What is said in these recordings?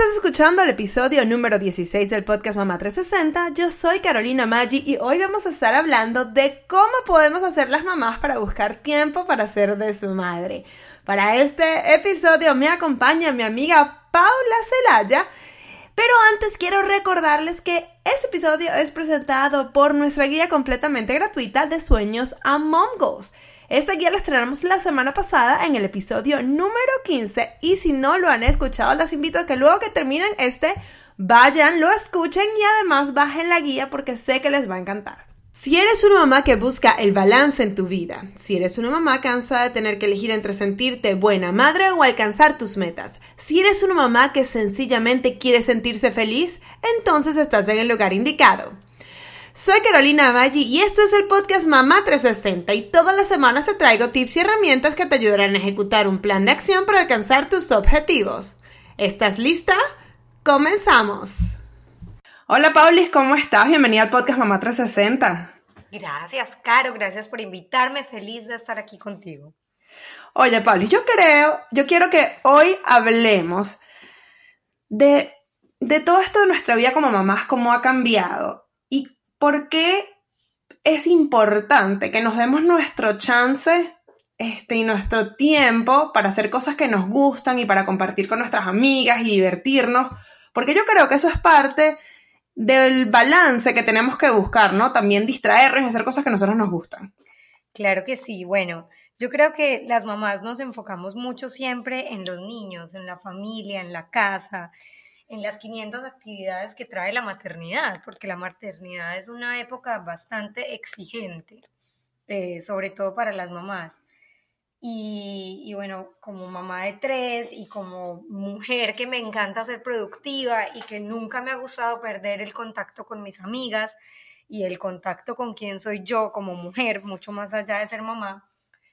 estás escuchando el episodio número 16 del podcast Mamá 360. Yo soy Carolina Maggi y hoy vamos a estar hablando de cómo podemos hacer las mamás para buscar tiempo para ser de su madre. Para este episodio me acompaña mi amiga Paula Celaya. Pero antes quiero recordarles que este episodio es presentado por nuestra guía completamente gratuita de sueños a Mom Goals. Esta guía la estrenamos la semana pasada en el episodio número 15 y si no lo han escuchado les invito a que luego que terminen este vayan, lo escuchen y además bajen la guía porque sé que les va a encantar. Si eres una mamá que busca el balance en tu vida, si eres una mamá cansada de tener que elegir entre sentirte buena madre o alcanzar tus metas, si eres una mamá que sencillamente quiere sentirse feliz, entonces estás en el lugar indicado. Soy Carolina Maggi y esto es el podcast Mamá 360 y todas las semanas te traigo tips y herramientas que te ayudarán a ejecutar un plan de acción para alcanzar tus objetivos. ¿Estás lista? ¡Comenzamos! Hola Paulis, ¿cómo estás? Bienvenida al podcast Mamá 360. Gracias, Caro, gracias por invitarme, feliz de estar aquí contigo. Oye, Paulis, yo creo, yo quiero que hoy hablemos de, de todo esto de nuestra vida como mamás, cómo ha cambiado ¿por qué es importante que nos demos nuestro chance este, y nuestro tiempo para hacer cosas que nos gustan y para compartir con nuestras amigas y divertirnos? Porque yo creo que eso es parte del balance que tenemos que buscar, ¿no? También distraernos y hacer cosas que a nosotros nos gustan. Claro que sí. Bueno, yo creo que las mamás nos enfocamos mucho siempre en los niños, en la familia, en la casa, en las 500 actividades que trae la maternidad, porque la maternidad es una época bastante exigente, eh, sobre todo para las mamás. Y, y, bueno, como mamá de tres y como mujer que me encanta ser productiva y que nunca me ha gustado perder el contacto con mis amigas y el contacto con quien soy yo como mujer, mucho más allá de ser mamá,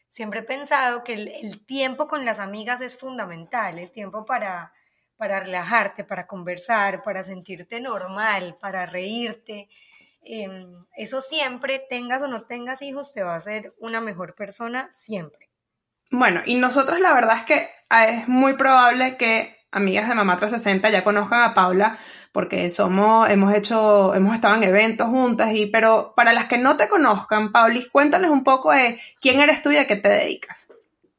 siempre he pensado que el, el tiempo con las amigas es fundamental, el tiempo para, para relajarte, para conversar, para sentirte normal, para reírte. Em, eso siempre, tengas o no tengas hijos, te va a hacer una mejor persona siempre. Bueno, y nosotros la verdad es que ah, es muy probable que amigas de Mamá 360 ya conozcan a Paula porque somos, hemos hecho, hemos estado en eventos juntas y, pero para las que no te conozcan, Paulis, cuéntales un poco de quién eres tú y a qué te dedicas.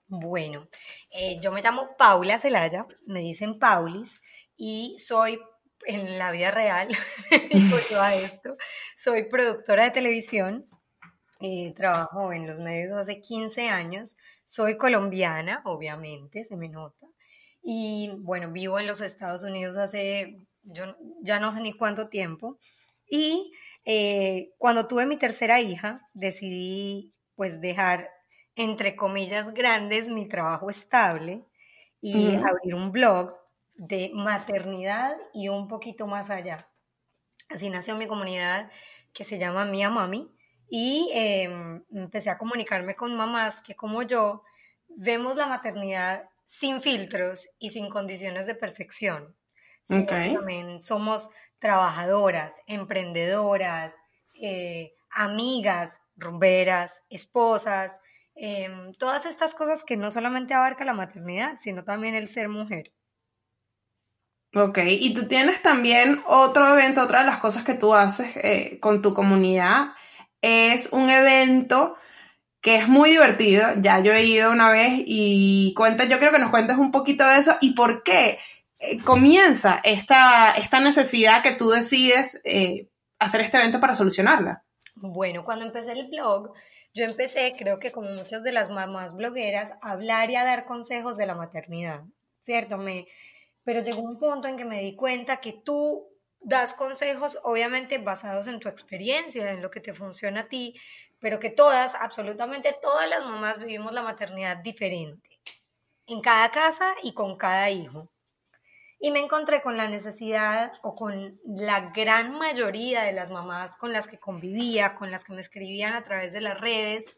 Bueno, eh, yo me llamo Paula Celaya, me dicen Paulis, y soy en la vida real, esto, soy productora de televisión, eh, trabajo en los medios hace 15 años, soy colombiana, obviamente, se me nota, y bueno, vivo en los Estados Unidos hace, yo ya no sé ni cuánto tiempo, y eh, cuando tuve mi tercera hija, decidí pues dejar entre comillas, grandes mi trabajo estable y abrir un blog de maternidad y un poquito más allá. Así nació mi comunidad que se llama Mía Mami y em, empecé a comunicarme con mamás que como yo vemos la maternidad sin filtros y sin condiciones de perfección. También somos trabajadoras, emprendedoras, eh, amigas, rumberas, esposas, Em, todas estas cosas que no solamente abarca la maternidad, sino también el ser mujer. Ok, y tú tienes también otro evento, otra de las cosas que tú haces eh, con tu comunidad, es un evento que es muy divertido, ya yo he ido una vez y cuenta, yo creo que nos cuentes un poquito de eso y por qué eh, comienza esta, esta necesidad que tú decides eh, hacer este evento para solucionarla. Bueno, cuando empecé el blog, yo empecé, creo que como muchas de las mamás blogueras, a hablar y a dar consejos de la maternidad, ¿cierto? Me, pero llegó un punto en que me di cuenta que tú das consejos, obviamente basados en tu experiencia, en lo que te funciona a ti, pero que todas, absolutamente todas las mamás vivimos la maternidad diferente, en cada casa y con cada hijo. Y me encontré con la necesidad o con la gran mayoría de las mamás con las que convivía, con las que me escribían a través de las redes,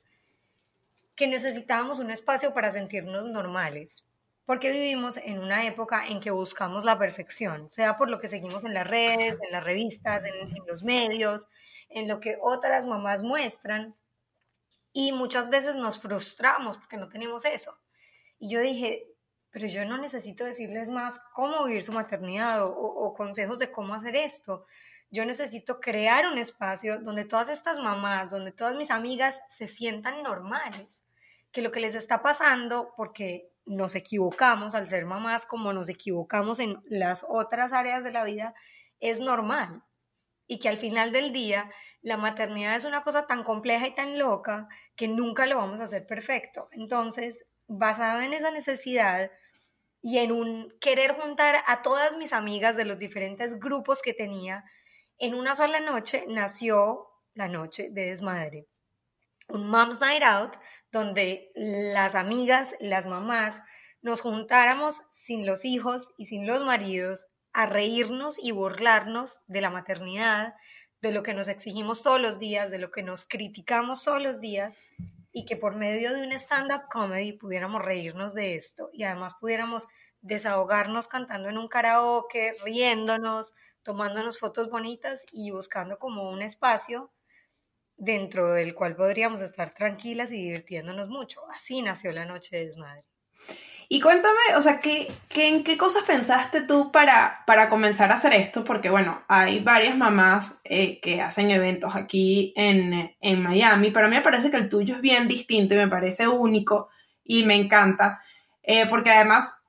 que necesitábamos un espacio para sentirnos normales, porque vivimos en una época en que buscamos la perfección, sea por lo que seguimos en las redes, en las revistas, en, en los medios, en lo que otras mamás muestran, y muchas veces nos frustramos porque no tenemos eso. Y yo dije, pero yo no necesito decirles más cómo vivir su maternidad o, consejos de cómo hacer esto. Yo necesito crear un espacio donde todas estas mamás, donde todas mis amigas se sientan normales, que lo que les está pasando, porque nos equivocamos al ser mamás como nos equivocamos en las otras áreas de la vida, es normal. Y que al final del día la maternidad es una cosa tan compleja y tan loca que nunca lo vamos a hacer perfecto. Entonces, basado en esa necesidad y en un querer juntar a todas mis amigas de los diferentes grupos que tenía, en una sola noche nació la noche de desmadre. Un Mom's Night Out donde las amigas, las mamás, nos juntáramos sin los hijos y sin los maridos a reírnos y burlarnos de la maternidad, de lo que nos exigimos todos los días, de lo que nos criticamos todos los días y que por medio de un stand-up comedy pudiéramos reírnos de esto y además pudiéramos desahogarnos cantando en un karaoke, riéndonos, tomándonos fotos bonitas y buscando como un espacio dentro del cual podríamos estar tranquilas y divirtiéndonos mucho. Así nació la noche de desmadre. Y cuéntame, o sea, ¿qué, en qué cosas pensaste tú para, para comenzar a hacer esto? Porque, bueno, hay varias mamás eh, que hacen eventos aquí en, en, Miami, pero a mí me parece que el tuyo es bien distinto y me parece único y me encanta, eh, porque además,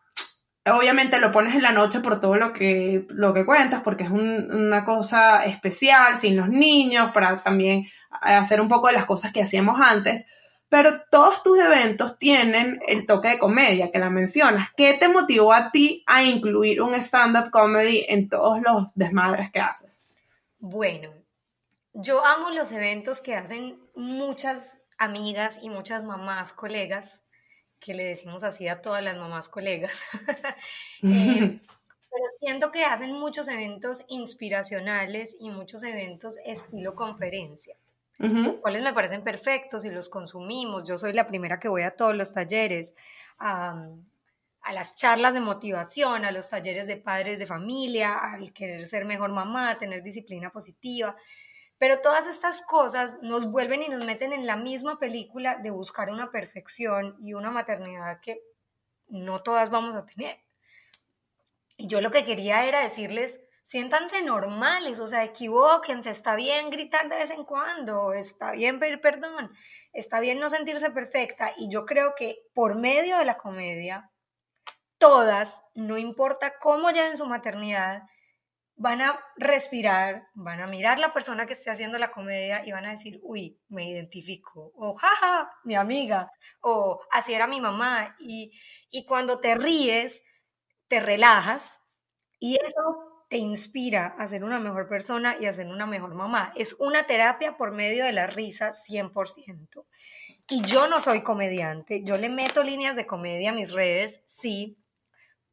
obviamente lo pones en la noche por todo lo que, lo que cuentas, porque es una cosa especial, sin los niños, para también hacer un poco de las cosas que hacíamos antes pero todos tus eventos tienen el toque de comedia que la mencionas. ¿Qué te motivó a ti a incluir un stand-up comedy en todos los desmadres que haces? Bueno, yo amo los eventos que hacen muchas amigas y muchas mamás colegas, que le decimos así a todas las mamás colegas. Eh, pero siento que hacen muchos eventos inspiracionales y muchos eventos estilo conferencia cuáles me parecen perfectos y los consumimos. Yo soy la primera que voy a todos los talleres, a, las charlas de motivación, a los talleres de padres de familia, al querer ser mejor mamá, tener disciplina positiva. Pero todas estas cosas nos vuelven y nos meten en la misma película de buscar una perfección y una maternidad que no todas vamos a tener. Y yo lo que quería era decirles, siéntanse normales, o sea, equivóquense, está bien gritar de vez en cuando, está bien pedir perdón, está bien no sentirse perfecta y yo creo que por medio de la comedia, todas, no importa cómo lleven su maternidad, van a respirar, van a mirar la persona que esté haciendo la comedia y van a decir, uy, me identifico, o jaja, mi amiga, o así era mi mamá. Y, y cuando te ríes, te relajas y eso te inspira a ser una mejor persona y a ser una mejor mamá. Es una terapia por medio de la risa 100%. Y yo no soy comediante, yo le meto líneas de comedia a mis redes, sí,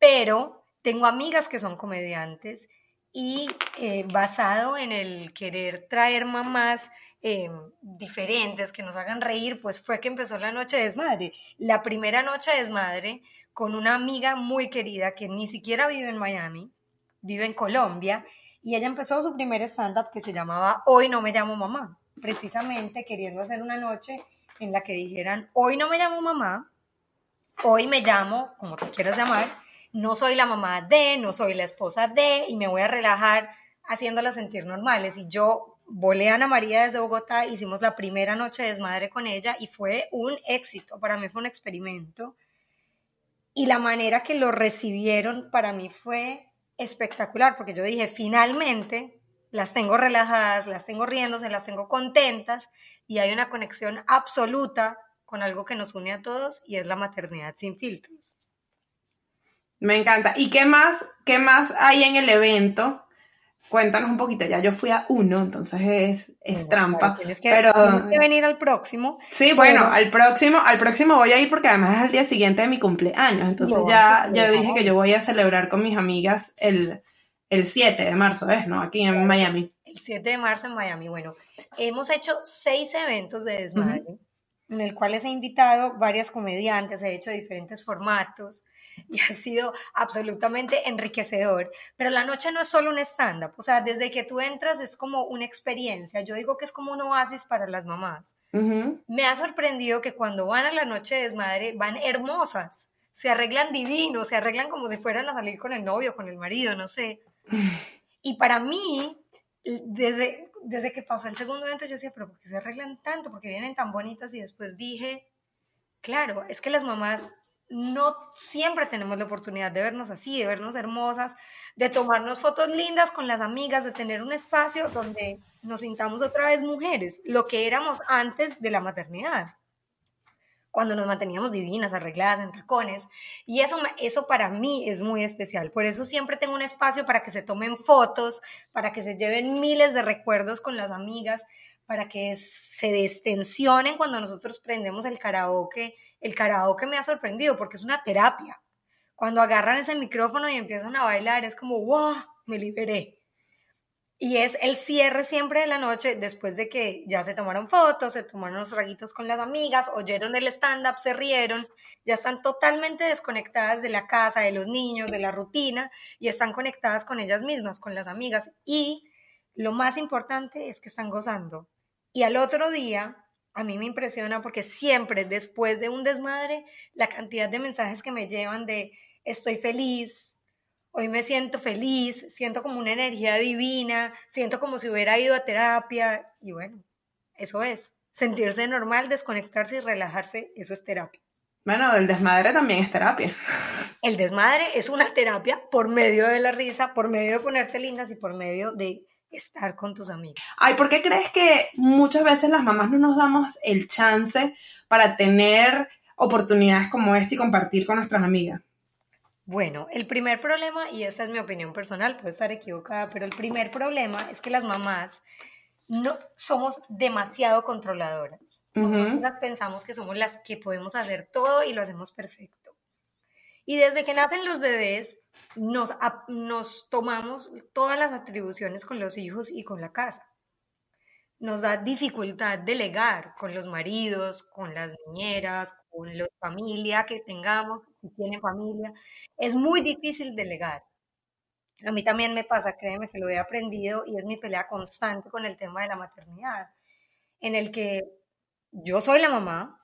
pero tengo amigas que son comediantes y eh, basado en el querer traer mamás eh, diferentes que nos hagan reír, pues fue que empezó la noche de desmadre. La primera noche de desmadre con una amiga muy querida que ni siquiera vive en Miami, vive en Colombia, y ella empezó su primer stand-up que se llamaba Hoy no me llamo mamá, precisamente queriendo hacer una noche en la que dijeran, hoy no me llamo mamá, hoy me llamo, como tú quieras llamar, no soy la mamá de, no soy la esposa de, y me voy a relajar haciéndola sentir normales. Y yo volé a Ana María desde Bogotá, hicimos la primera noche de desmadre con ella y fue un éxito, para mí fue un experimento. Y la manera que lo recibieron para mí fue espectacular, porque yo dije, finalmente las tengo relajadas, las tengo riéndose, las tengo contentas y hay una conexión absoluta con algo que nos une a todos y es la maternidad sin filtros. Me encanta. ¿Y qué más, qué más hay en el evento? Cuéntanos un poquito, ya yo fui a uno, entonces es, es trampa. tienes, que, pero... tienes que venir al próximo. Sí, bueno, al próximo, al próximo voy a ir porque además es el día siguiente de mi cumpleaños. Entonces ya, ya dije que yo voy a celebrar con mis amigas el, el 7 de marzo, ¿es? ¿No? Aquí en Miami. El 7 de marzo en Miami. Bueno, hemos hecho seis eventos de desmadre, en el cual he invitado varias comediantes, he hecho diferentes formatos. y ha sido absolutamente enriquecedor. Pero la noche no es solo un stand-up, o sea, desde que tú entras es como una experiencia. Yo digo que es como un oasis para las mamás. Me ha sorprendido que cuando van a la noche de desmadre van hermosas, se arreglan divinos, se arreglan como si fueran a salir con el novio, con el marido, no sé. Y para mí, desde, desde que pasó el segundo evento, yo decía, pero ¿por qué se arreglan tanto? Porque vienen tan bonitas y después dije, claro, es que las mamás no siempre tenemos la oportunidad de vernos así, de vernos hermosas, de tomarnos fotos lindas con las amigas, de tener un espacio donde nos sintamos otra vez mujeres, lo que éramos antes de la maternidad, cuando nos manteníamos divinas, arregladas, en tacones. Y eso, eso para mí es muy especial. Por eso siempre tengo un espacio para que se tomen fotos, para que se lleven miles de recuerdos con las amigas, para que se destensionen cuando nosotros prendemos el karaoke el karaoke me ha sorprendido porque es una terapia. Cuando agarran ese micrófono y empiezan a bailar, es como, wow, me liberé. Y es el cierre siempre de la noche después de que ya se tomaron fotos, se tomaron los raguitos con las amigas, oyeron el stand-up, se rieron, ya están totalmente desconectadas de la casa, de los niños, de la rutina y están conectadas con ellas mismas, con las amigas. Y lo más importante es que están gozando. Y al otro día a mí me impresiona porque siempre después de un desmadre, la cantidad de mensajes que me llevan de estoy feliz, hoy me siento feliz, siento como una energía divina, siento como si hubiera ido a terapia y bueno, eso es. Sentirse normal, desconectarse y relajarse, eso es terapia. Bueno, el desmadre también es terapia. El desmadre es una terapia por medio de la risa, por medio de ponerte lindas y por medio de estar con tus amigos. Ay, ¿por qué crees que muchas veces las mamás no nos damos el chance para tener oportunidades como esta y compartir con nuestras amigas? Bueno, el primer problema, y esta es mi opinión personal, puedo estar equivocada, pero el primer problema es que las mamás no somos demasiado controladoras. pensamos que somos las que podemos hacer todo y lo hacemos perfecto. Y desde que nacen los bebés, nos, nos tomamos todas las atribuciones con los hijos y con la casa. Nos da dificultad delegar con los maridos, con las niñeras, con la familia que tengamos, si tienen familia. Es muy difícil delegar. A mí también me pasa, créeme que lo he aprendido y es mi pelea constante con el tema de la maternidad, en el que yo soy la mamá,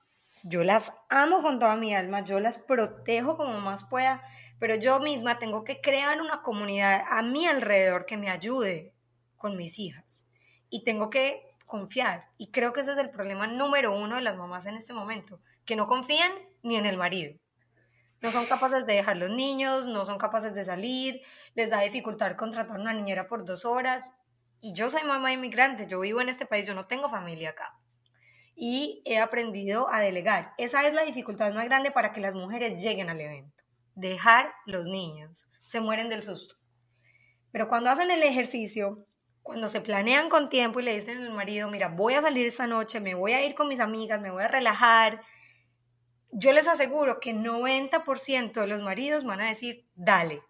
yo las amo con toda mi alma, yo las protejo como más pueda, pero yo misma tengo que crear una comunidad a mi alrededor que me ayude con mis hijas. Y tengo que confiar. Y creo que ese es el problema número uno de las mamás en este momento, que no confían ni en el marido. No son capaces de dejar los niños, no son capaces de salir, les da dificultad contratar una niñera por dos horas. Y yo soy mamá inmigrante, yo vivo en este país, yo no tengo familia acá y he aprendido a delegar. Esa es la dificultad más grande para que las mujeres lleguen al evento. Dejar los niños. Se mueren del susto. Pero cuando hacen el ejercicio, cuando se planean con tiempo y le dicen al marido, mira, voy a salir esta noche, me voy a ir con mis amigas, me voy a relajar, yo les aseguro que 90% de los maridos van a decir, dale,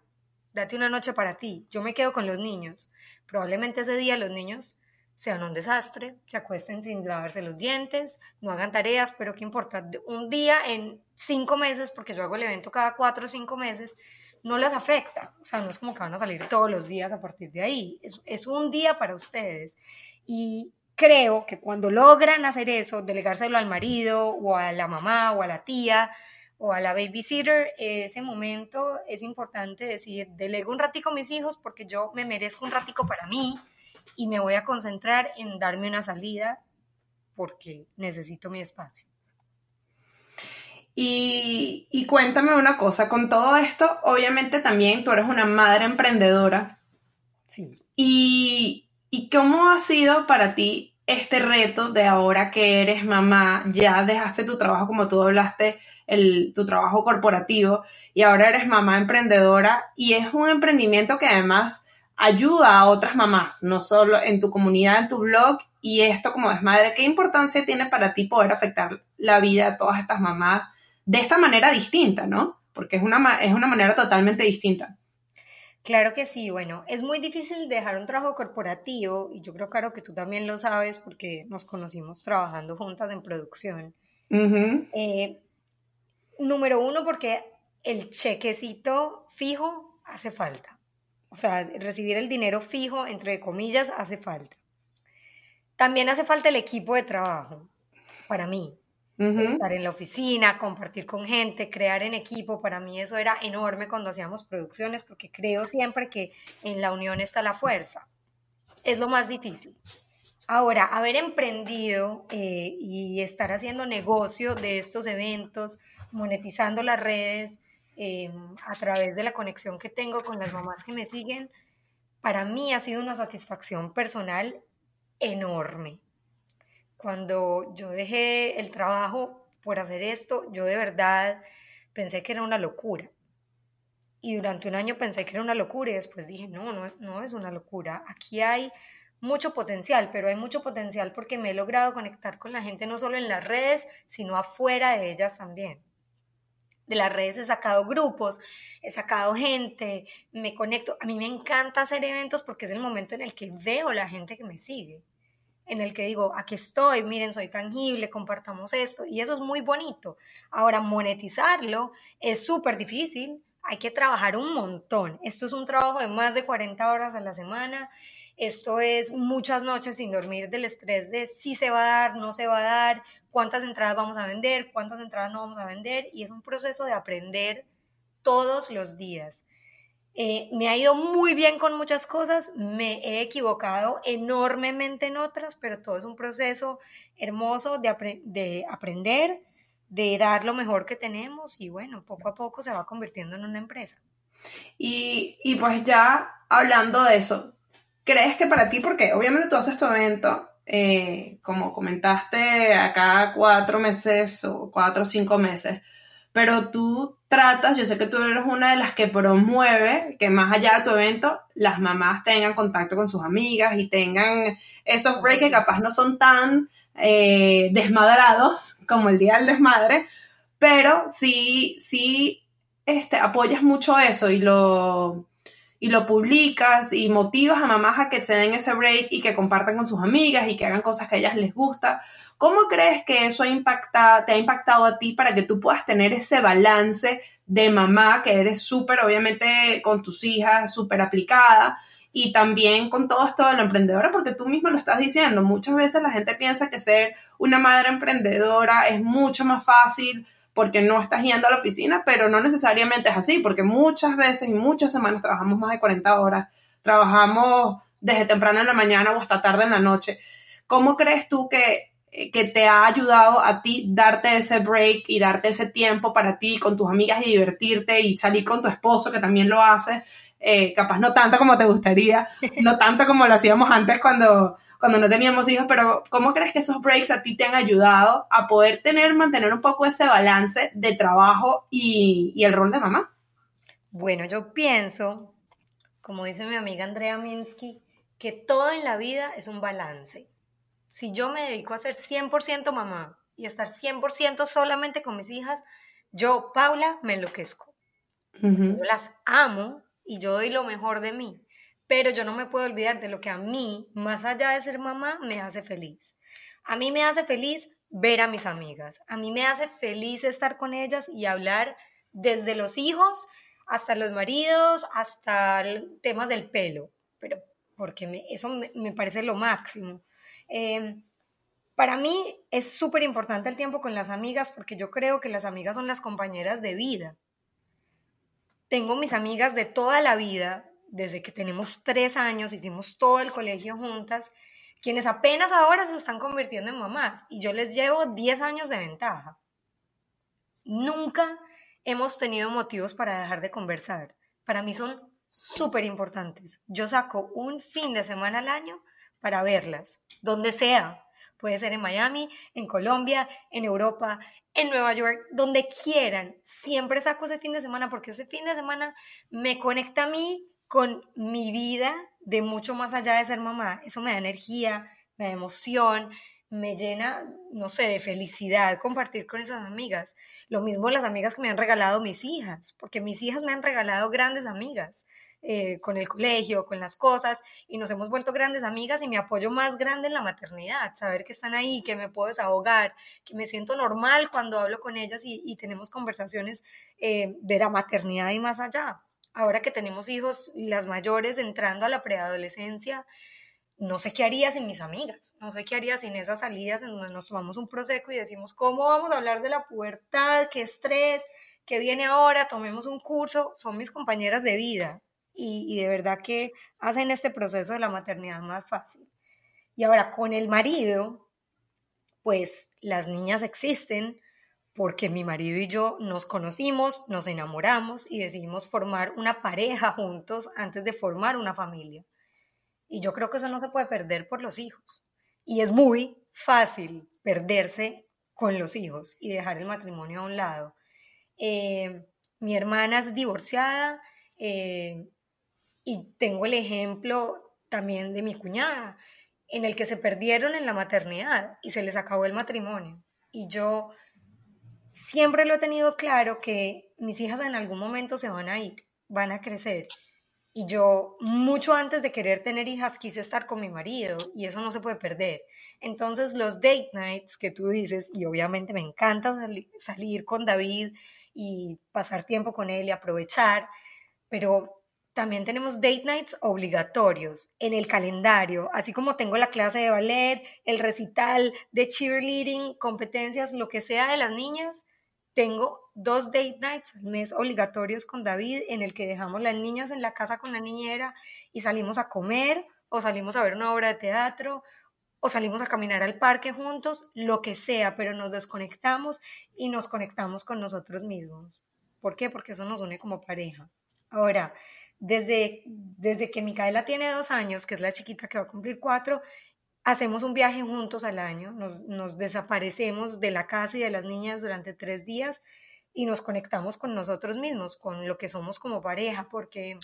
date una noche para ti, yo me quedo con los niños. Probablemente ese día los niños sean un desastre, se acuesten sin lavarse los dientes, no hagan tareas, pero qué importa, un día en cinco meses, porque yo hago el evento cada cuatro o cinco meses, no les afecta, o sea, no es como que van a salir todos los días a partir de ahí, es, un día para ustedes. Y creo que cuando logran hacer eso, delegárselo al marido o a la mamá o a la tía o a la babysitter, ese momento es importante decir, delego un ratico a mis hijos porque yo me merezco un ratico para mí, y me voy a concentrar en darme una salida porque necesito mi espacio. Y, cuéntame una cosa, con todo esto, obviamente también tú eres una madre emprendedora. Sí. Y, ¿Y cómo ha sido para ti este reto de ahora que eres mamá, ya dejaste tu trabajo como tú hablaste, el, tu trabajo corporativo y ahora eres mamá emprendedora y es un emprendimiento que además ayuda a otras mamás, no solo en tu comunidad, en tu blog, y esto como desmadre, ¿qué importancia tiene para ti poder afectar la vida de todas estas mamás de esta manera distinta, ¿no? Porque es una, es una manera totalmente distinta. Claro que sí, bueno, es muy difícil dejar un trabajo corporativo, y yo creo, claro, que tú también lo sabes porque nos conocimos trabajando juntas en producción. Eh, número uno, porque el chequecito fijo hace falta. O sea, recibir el dinero fijo, entre comillas, hace falta. También hace falta el equipo de trabajo, para mí. Estar en la oficina, compartir con gente, crear en equipo, para mí eso era enorme cuando hacíamos producciones, porque creo siempre que en la unión está la fuerza. Es lo más difícil. Ahora, haber emprendido eh, y estar haciendo negocio de estos eventos, monetizando las redes eh, a través de la conexión que tengo con las mamás que me siguen, para mí ha sido una satisfacción personal enorme. Cuando yo dejé el trabajo por hacer esto, yo de verdad pensé que era una locura. Y durante un año pensé que era una locura y después dije, no, no, no es una locura. Aquí hay mucho potencial, pero hay mucho potencial porque me he logrado conectar con la gente no solo en las redes, sino afuera de ellas también de las redes he sacado grupos, he sacado gente, me conecto. A mí me encanta hacer eventos porque es el momento en el que veo la gente que me sigue, en el que digo, aquí estoy, miren, soy tangible, compartamos esto, y eso es muy bonito. Ahora, monetizarlo es súper difícil, hay que trabajar un montón. Esto es un trabajo de más de 40 horas a la semana esto es muchas noches sin dormir del estrés de si se va a dar, no se va a dar, cuántas entradas vamos a vender, cuántas entradas no vamos a vender. Y es un proceso de aprender todos los días. Eh, me ha ido muy bien con muchas cosas, me he equivocado enormemente en otras, pero todo es un proceso hermoso de, de aprender, de dar lo mejor que tenemos y bueno, poco a poco se va convirtiendo en una empresa. Y, y pues ya hablando de eso, crees que para ti, porque obviamente tú haces tu evento, eh, como comentaste, a cada cuatro meses o cuatro o cinco meses, pero tú tratas, yo sé que tú eres una de las que promueve que más allá de tu evento, las mamás tengan contacto con sus amigas y tengan esos breaks que capaz no son tan eh, desmadrados como el día del desmadre, pero sí, sí este, apoyas mucho eso y lo y lo publicas y motivas a mamás a que se den ese break y que compartan con sus amigas y que hagan cosas que a ellas les gusta. ¿Cómo crees que eso ha impactado, te ha impactado a ti para que tú puedas tener ese balance de mamá, que eres súper, obviamente, con tus hijas, súper aplicada, y también con todo esto de la emprendedora, porque tú mismo lo estás diciendo, muchas veces la gente piensa que ser una madre emprendedora es mucho más fácil, porque no estás yendo a la oficina, pero no necesariamente es así, porque muchas veces y muchas semanas trabajamos más de 40 horas, trabajamos desde temprano en la mañana o hasta tarde en la noche. ¿Cómo crees tú que, que te ha ayudado a ti darte ese break y darte ese tiempo para ti con tus amigas y divertirte y salir con tu esposo, que también lo hace? Eh, capaz no tanto como te gustaría, no tanto como lo hacíamos antes cuando, cuando no teníamos hijos, pero ¿cómo crees que esos breaks a ti te han ayudado a poder tener, mantener un poco ese balance de trabajo y, y el rol de mamá? Bueno, yo pienso, como dice mi amiga Andrea Minsky, que todo en la vida es un balance. Si yo me dedico a ser 100% mamá y estar 100% solamente con mis hijas, yo, Paula, me enloquezco. Yo las amo y yo doy lo mejor de mí pero yo no me puedo olvidar de lo que a mí, más allá de ser mamá, me hace feliz. A mí me hace feliz ver a mis amigas, a mí me hace feliz estar con ellas y hablar desde los hijos hasta los maridos, hasta temas del pelo, pero porque eso me, parece lo máximo. Em, para mí es súper importante el tiempo con las amigas porque yo creo que las amigas son las compañeras de vida. Tengo mis amigas de toda la vida, desde que tenemos tres años, hicimos todo el colegio juntas, quienes apenas ahora se están convirtiendo en mamás y yo les llevo 10 años de ventaja. Nunca hemos tenido motivos para dejar de conversar. Para mí son súper importantes. Yo saco un fin de semana al año para verlas, donde sea. Puede ser en Miami, en Colombia, en Europa, en Nueva York, donde quieran. Siempre saco ese fin de semana porque ese fin de semana me conecta a mí con mi vida de mucho más allá de ser mamá. Eso me da energía, me da emoción, me llena, no sé, de felicidad compartir con esas amigas. Lo mismo las amigas que me han regalado mis hijas, porque mis hijas me han regalado grandes amigas. Eh, con el colegio, con las cosas, y nos hemos vuelto grandes amigas y mi apoyo más grande en la maternidad, saber que están ahí, que me puedo desahogar, que me siento normal cuando hablo con ellas y, tenemos conversaciones eh, de la maternidad y más allá ahora que tenemos hijos, las mayores entrando a la preadolescencia, no sé qué haría sin mis amigas, no sé qué haría sin esas salidas en donde nos tomamos un proseco y decimos, ¿cómo vamos a hablar de la pubertad? ¿Qué estrés? ¿Qué viene ahora? Tomemos un curso, son mis compañeras de vida y, de verdad que hacen este proceso de la maternidad más fácil. Y ahora con el marido, pues las niñas existen porque mi marido y yo nos conocimos, nos enamoramos y decidimos formar una pareja juntos antes de formar una familia. Y yo creo que eso no se puede perder por los hijos. Y es muy fácil perderse con los hijos y dejar el matrimonio a un lado. Eh, mi hermana es divorciada eh, y tengo el ejemplo también de mi cuñada, en el que se perdieron en la maternidad y se les acabó el matrimonio. Y yo siempre lo he tenido claro que mis hijas en algún momento se van a ir, van a crecer y yo, mucho antes de querer tener hijas, quise estar con mi marido y eso no se puede perder. Entonces, los date nights que tú dices, y obviamente me encanta salir con David y pasar tiempo con él y aprovechar, pero también tenemos date nights obligatorios en el calendario, así como tengo la clase de ballet, el recital de cheerleading, competencias, lo que sea de las niñas, tengo dos date nights al mes obligatorios con David en el que dejamos las niñas en la casa con la niñera y salimos a comer o salimos a ver una obra de teatro o salimos a caminar al parque juntos, lo que sea, pero nos desconectamos y nos conectamos con nosotros mismos. ¿Por qué? Porque eso nos une como pareja. Ahora, desde, desde que Micaela tiene dos años, que es la chiquita que va a cumplir cuatro, hacemos un viaje juntos al año, nos, desaparecemos de la casa y de las niñas durante tres días y nos conectamos con nosotros mismos, con lo que somos como pareja, porque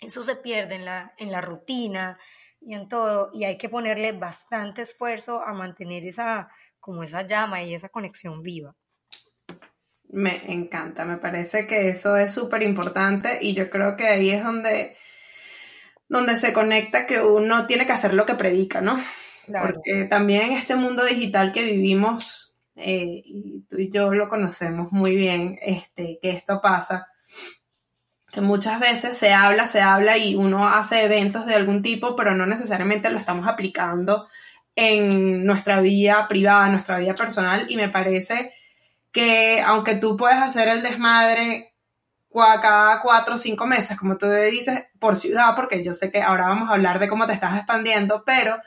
eso se pierde en la, en la rutina y en todo, y hay que ponerle bastante esfuerzo a mantener esa, como esa llama y esa conexión viva. Me encanta, me parece que eso es súper importante y yo creo que ahí es donde donde se conecta que uno tiene que hacer lo que predica, ¿no? Porque también en este mundo digital que vivimos, eh, y tú y yo lo conocemos muy bien, este, que esto pasa, que muchas veces se habla, se habla y uno hace eventos de algún tipo, pero no necesariamente lo estamos aplicando en nuestra vida privada, en nuestra vida personal, y me parece que aunque tú puedes hacer el desmadre cada cuatro o cinco meses, como tú dices, por ciudad, porque yo sé que ahora vamos a hablar de cómo te estás expandiendo, pero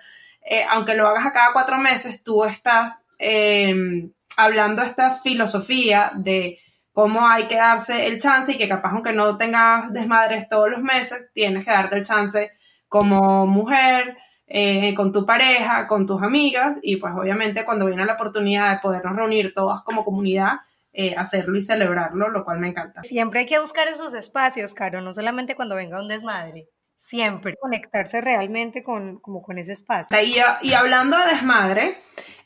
eh, aunque lo hagas a cada cuatro meses, tú estás em, hablando esta filosofía de cómo hay que darse el chance y que capaz aunque no tengas desmadres todos los meses, tienes que darte el chance como mujer, eh, con tu pareja, con tus amigas y pues obviamente cuando viene la oportunidad de podernos reunir todas como comunidad, eh, hacerlo y celebrarlo, lo cual me encanta. Siempre hay que buscar esos espacios, Caro, no solamente cuando venga un desmadre. Siempre conectarse realmente con, como con ese espacio. Y, y hablando de desmadre,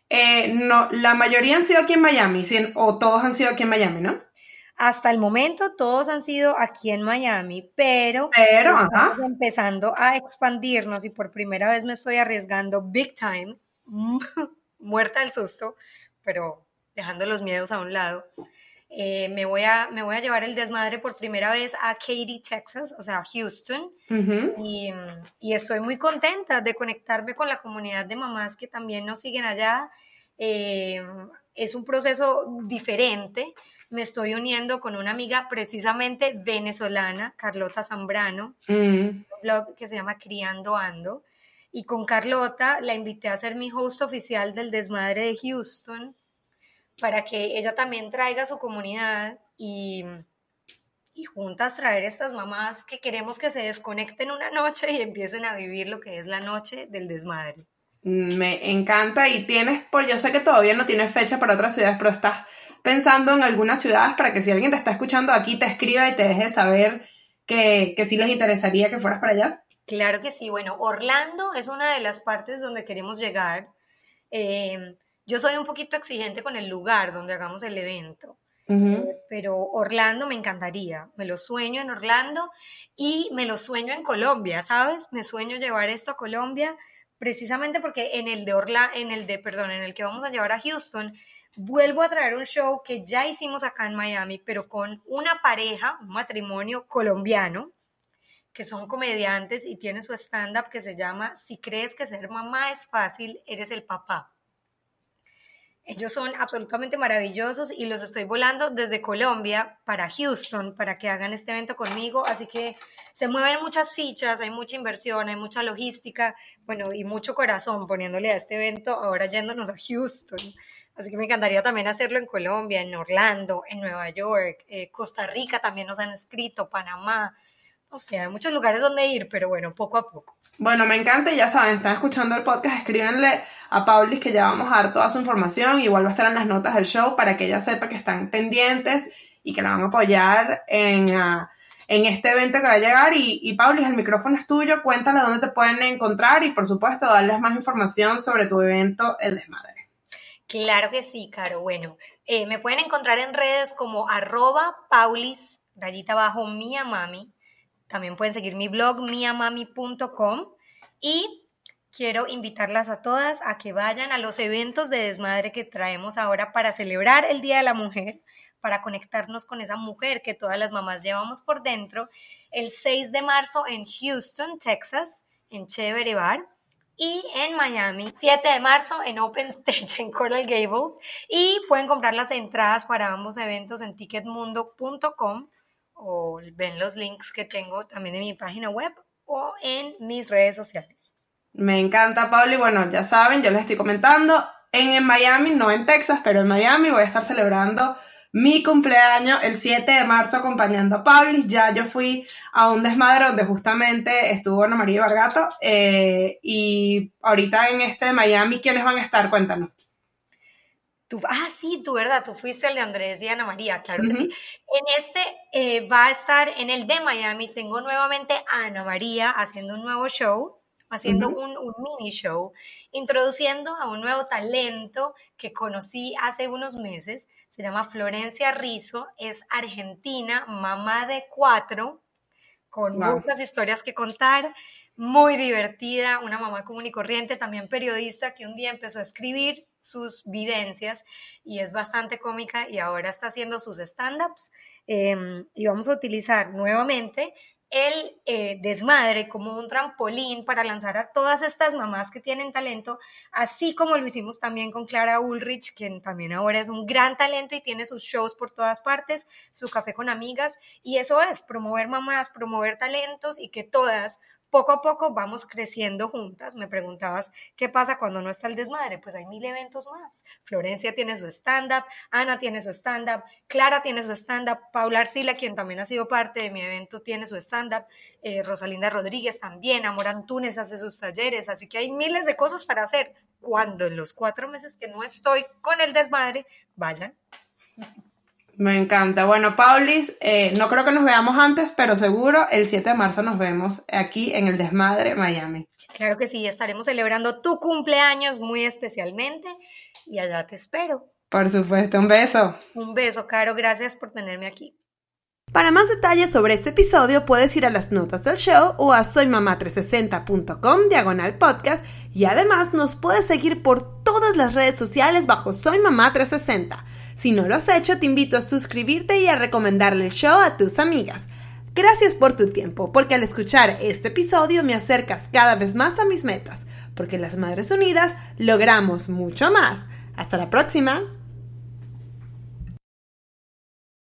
eh, no, la mayoría han sido aquí en Miami, o todos han sido aquí en Miami, ¿no? Hasta el momento todos han sido aquí en Miami, pero, pero estamos empezando a expandirnos y por primera vez me estoy arriesgando big time, muerta del susto, pero dejando los miedos a un lado. Eh, me, voy a, me voy a llevar el desmadre por primera vez a Katy, Texas, o sea, Houston, y, y, estoy muy contenta de conectarme con la comunidad de mamás que también nos siguen allá. Eh, es un proceso diferente. Me estoy uniendo con una amiga precisamente venezolana, Carlota Zambrano, mm. un blog que se llama Criando Ando. Y con Carlota la invité a ser mi host oficial del Desmadre de Houston para que ella también traiga a su comunidad y, y juntas traer estas mamás que queremos que se desconecten una noche y empiecen a vivir lo que es la noche del desmadre. Me encanta y tienes, por yo sé que todavía no tienes fecha para otras ciudades, pero estás pensando en algunas ciudades para que si alguien te está escuchando aquí te escriba y te deje saber que, que sí les interesaría que fueras para allá. Claro que sí. Bueno, Orlando es una de las partes donde queremos llegar. Eh, yo soy un poquito exigente con el lugar donde hagamos el evento, eh, pero Orlando me encantaría, me lo sueño en Orlando y me lo sueño en Colombia, ¿sabes? Me sueño llevar esto a Colombia precisamente porque en el de Orla, en el de, perdón, en el que vamos a llevar a Houston, vuelvo a traer un show que ya hicimos acá en Miami, pero con una pareja, un matrimonio colombiano, que son comediantes y tiene su stand-up que se llama Si crees que ser mamá es fácil, eres el papá. Ellos son absolutamente maravillosos y los estoy volando desde Colombia para Houston para que hagan este evento conmigo. Así que se mueven muchas fichas, hay mucha inversión, hay mucha logística, bueno, y mucho corazón poniéndole a este evento ahora yéndonos a Houston. Así que me encantaría también hacerlo en Colombia, en Orlando, en Nueva York, eh, Costa Rica también nos han escrito, Panamá. O sea, hay muchos lugares donde ir, pero bueno, poco a poco. Bueno, me encanta y ya saben, están escuchando el podcast, escríbenle a Paulis que ya vamos a dar toda su información, igual va a estar en las notas del show para que ella sepa que están pendientes y que la van a apoyar en, ah, en este evento que va a llegar. Y, y Paulis, el micrófono es tuyo, cuéntale dónde te pueden encontrar y por supuesto darles más información sobre tu evento El Desmadre. Claro que sí, Caro. Bueno, eh, me pueden encontrar en redes como arroba paulis, rayita abajo, mía mami. También pueden seguir mi blog, miamami.com. Y quiero invitarlas a todas a que vayan a los eventos de desmadre que traemos ahora para celebrar el Día de la Mujer, para conectarnos con esa mujer que todas las mamás llevamos por dentro. El 6 de marzo en Houston, Texas, en Chévere Bar y en Miami, 7 de marzo en Open Stage en Coral Gables y pueden comprar las entradas para ambos eventos en ticketmundo.com o ven los links que tengo también en mi página web o en mis redes sociales. Me encanta, Pablo, bueno, ya saben, yo les estoy comentando, en, en Miami, no en Texas, pero en Miami voy a estar celebrando mi cumpleaños el 7 de marzo acompañando a Pablis. Ya yo fui a un desmadre donde justamente estuvo Ana María Vargato. Eh, y ahorita en este de Miami, ¿quiénes van a estar? Cuéntanos. Tú, ah, sí, tú, ¿verdad? Tú fuiste el de Andrés y Ana María, claro que sí. En este eh, va a estar, en el de Miami, tengo nuevamente a Ana María haciendo un nuevo show haciendo un, un, mini show, introduciendo a un nuevo talento que conocí hace unos meses. Se llama Florencia Rizo, es argentina, mamá de cuatro, con muchas historias que contar, muy divertida, una mamá común y corriente, también periodista que un día empezó a escribir sus vivencias y es bastante cómica y ahora está haciendo sus stand-ups. Em, y vamos a utilizar nuevamente el eh, desmadre como un trampolín para lanzar a todas estas mamás que tienen talento, así como lo hicimos también con Clara Ulrich, quien también ahora es un gran talento y tiene sus shows por todas partes, su café con amigas, y eso es promover mamás, promover talentos y que todas poco a poco vamos creciendo juntas. Me preguntabas, ¿qué pasa cuando no está el desmadre? Pues hay mil eventos más. Florencia tiene su stand-up, Ana tiene su stand-up, Clara tiene su stand-up, Paula Arcila, quien también ha sido parte de mi evento, tiene su stand-up, eh, Rosalinda Rodríguez también, Amor Antunes hace sus talleres, así que hay miles de cosas para hacer. Cuando en los cuatro meses que no estoy con el desmadre, vayan. Me encanta. Bueno, Paulis, eh, no creo que nos veamos antes, pero seguro el 7 de marzo nos vemos aquí en el Desmadre Miami. Claro que sí, estaremos celebrando tu cumpleaños muy especialmente y allá te espero. Por supuesto, un beso. Un beso, Caro, gracias por tenerme aquí. Para más detalles sobre este episodio puedes ir a las notas del show o a soymamá360.com diagonal podcast y además nos puedes seguir por todas las redes sociales bajo Soy Mamá 360. Si no lo has hecho, te invito a suscribirte y a recomendarle el show a tus amigas. Gracias por tu tiempo, porque al escuchar este episodio me acercas cada vez más a mis metas, porque las Madres Unidas logramos mucho más. Hasta la próxima.